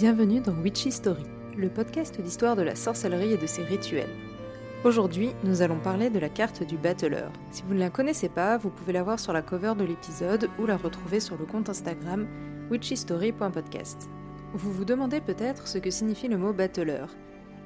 Bienvenue dans Witchy Story, le podcast d'histoire de la sorcellerie et de ses rituels. Aujourd'hui, nous allons parler de la carte du battleur. Si vous ne la connaissez pas, vous pouvez la voir sur la cover de l'épisode ou la retrouver sur le compte Instagram witchystory.podcast. Vous vous demandez peut-être ce que signifie le mot battleur.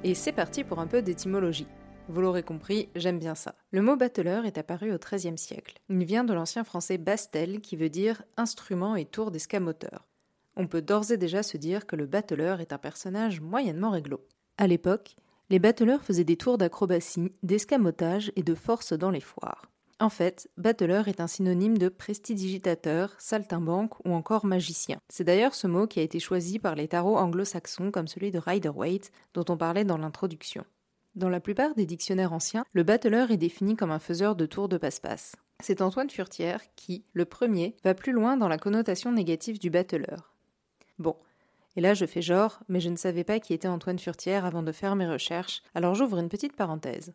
Et c'est parti pour un peu d'étymologie. Vous l'aurez compris, j'aime bien ça. Le mot battleur est apparu au XIIIe siècle. Il vient de l'ancien français bastel qui veut dire instrument et tour d'escamoteur on peut d'ores et déjà se dire que le battleur est un personnage moyennement réglo. À l'époque, les battleurs faisaient des tours d'acrobatie, d'escamotage et de force dans les foires. En fait, battleur est un synonyme de prestidigitateur, saltimbanque ou encore magicien. C'est d'ailleurs ce mot qui a été choisi par les tarots anglo-saxons comme celui de Rider-Waite dont on parlait dans l'introduction. Dans la plupart des dictionnaires anciens, le battleur est défini comme un faiseur de tours de passe-passe. C'est Antoine Furtière qui, le premier, va plus loin dans la connotation négative du battleur. Bon. Et là, je fais genre, mais je ne savais pas qui était Antoine Furtière avant de faire mes recherches, alors j'ouvre une petite parenthèse.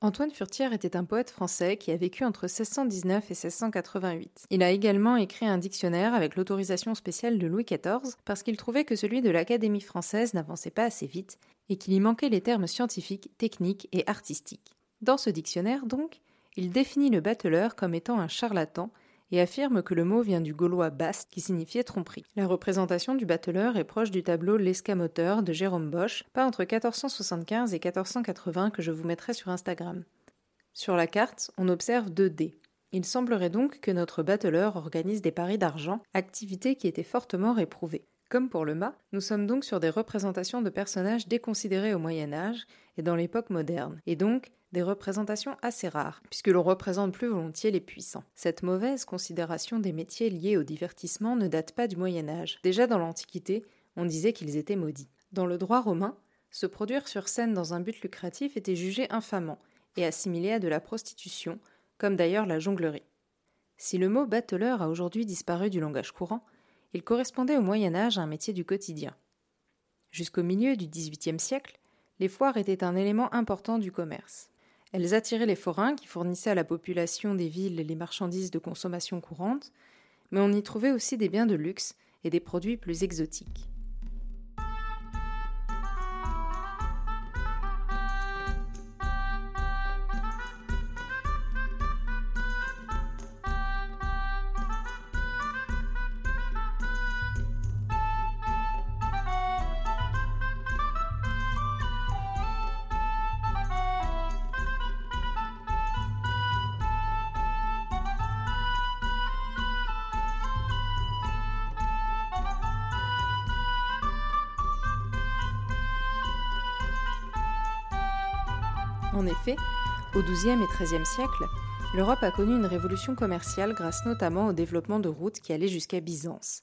Antoine Furtière était un poète français qui a vécu entre 1619 et 1688. Il a également écrit un dictionnaire avec l'autorisation spéciale de Louis XIV parce qu'il trouvait que celui de l'Académie française n'avançait pas assez vite et qu'il y manquait les termes scientifiques, techniques et artistiques. Dans ce dictionnaire, donc, il définit le battleur comme étant un charlatan et affirme que le mot vient du gaulois bast qui signifiait tromperie. La représentation du battleur est proche du tableau L'escamoteur de Jérôme Bosch, pas entre 1475 et 1480 que je vous mettrai sur Instagram. Sur la carte, on observe deux dés. Il semblerait donc que notre battleur organise des paris d'argent, activité qui était fortement réprouvée. Comme pour le mât, nous sommes donc sur des représentations de personnages déconsidérés au Moyen Âge et dans l'époque moderne, et donc des représentations assez rares, puisque l'on représente plus volontiers les puissants. Cette mauvaise considération des métiers liés au divertissement ne date pas du Moyen Âge. Déjà dans l'Antiquité, on disait qu'ils étaient maudits. Dans le droit romain, se produire sur scène dans un but lucratif était jugé infamant et assimilé à de la prostitution, comme d'ailleurs la jonglerie. Si le mot battleur a aujourd'hui disparu du langage courant, il correspondait au Moyen Âge à un métier du quotidien. Jusqu'au milieu du XVIIIe siècle, les foires étaient un élément important du commerce. Elles attiraient les forains qui fournissaient à la population des villes les marchandises de consommation courante, mais on y trouvait aussi des biens de luxe et des produits plus exotiques. En effet, au XIIe et XIIIe siècle, l'Europe a connu une révolution commerciale grâce notamment au développement de routes qui allaient jusqu'à Byzance.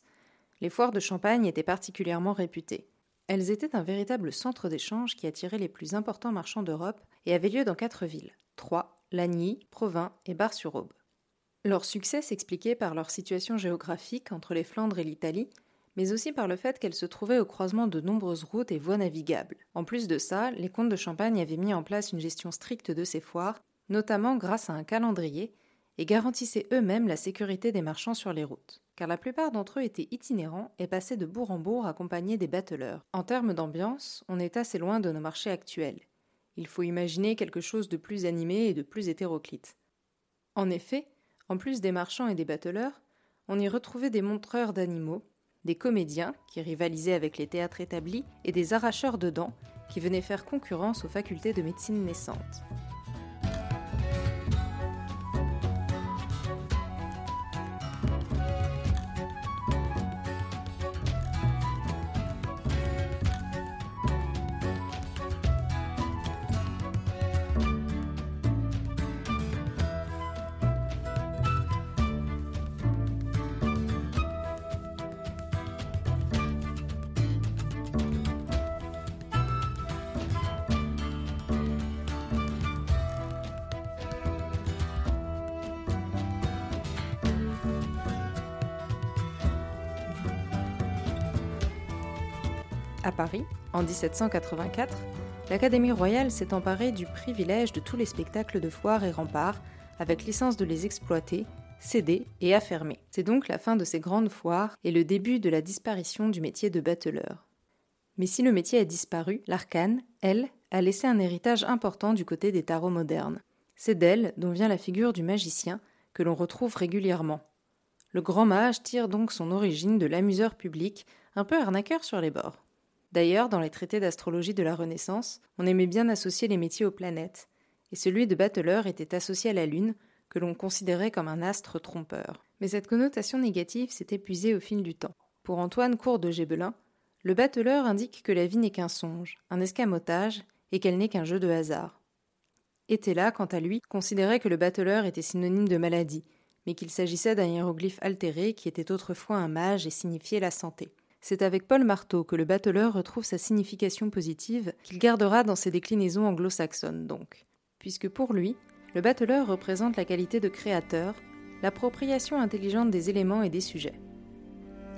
Les foires de Champagne étaient particulièrement réputées. Elles étaient un véritable centre d'échange qui attirait les plus importants marchands d'Europe et avaient lieu dans quatre villes Troyes, Lagny, Provins et Bar-sur-Aube. Leur succès s'expliquait par leur situation géographique entre les Flandres et l'Italie, mais aussi par le fait qu'elle se trouvait au croisement de nombreuses routes et voies navigables. En plus de ça, les comtes de Champagne avaient mis en place une gestion stricte de ces foires, notamment grâce à un calendrier, et garantissaient eux-mêmes la sécurité des marchands sur les routes. Car la plupart d'entre eux étaient itinérants et passaient de bourg en bourg accompagnés des battleurs. En termes d'ambiance, on est assez loin de nos marchés actuels. Il faut imaginer quelque chose de plus animé et de plus hétéroclite. En effet, en plus des marchands et des battleurs, on y retrouvait des montreurs d'animaux, des comédiens qui rivalisaient avec les théâtres établis et des arracheurs de dents qui venaient faire concurrence aux facultés de médecine naissantes. À Paris, en 1784, l'Académie royale s'est emparée du privilège de tous les spectacles de foire et remparts, avec licence de les exploiter, céder et affermer. C'est donc la fin de ces grandes foires et le début de la disparition du métier de battleur. Mais si le métier a disparu, l'arcane, elle, a laissé un héritage important du côté des tarots modernes. C'est d'elle dont vient la figure du magicien, que l'on retrouve régulièrement. Le grand mage tire donc son origine de l'amuseur public, un peu arnaqueur sur les bords. D'ailleurs, dans les traités d'astrologie de la Renaissance, on aimait bien associer les métiers aux planètes, et celui de battleur était associé à la Lune, que l'on considérait comme un astre trompeur. Mais cette connotation négative s'est épuisée au fil du temps. Pour Antoine Cour de Gébelin, le battleur indique que la vie n'est qu'un songe, un escamotage, et qu'elle n'est qu'un jeu de hasard. là, quant à lui, considérait que le battleur était synonyme de maladie, mais qu'il s'agissait d'un hiéroglyphe altéré qui était autrefois un mage et signifiait la santé. C'est avec Paul Marteau que le battleur retrouve sa signification positive, qu'il gardera dans ses déclinaisons anglo-saxonnes donc. Puisque pour lui, le battleur représente la qualité de créateur, l'appropriation intelligente des éléments et des sujets.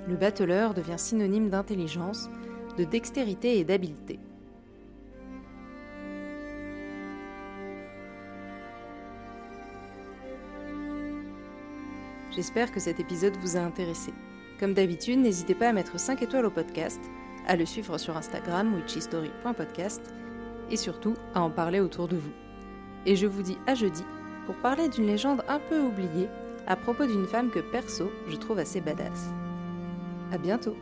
Le battleur devient synonyme d'intelligence, de dextérité et d'habileté. J'espère que cet épisode vous a intéressé. Comme d'habitude, n'hésitez pas à mettre 5 étoiles au podcast, à le suivre sur Instagram witchystory.podcast et surtout à en parler autour de vous. Et je vous dis à jeudi pour parler d'une légende un peu oubliée à propos d'une femme que perso je trouve assez badass. À bientôt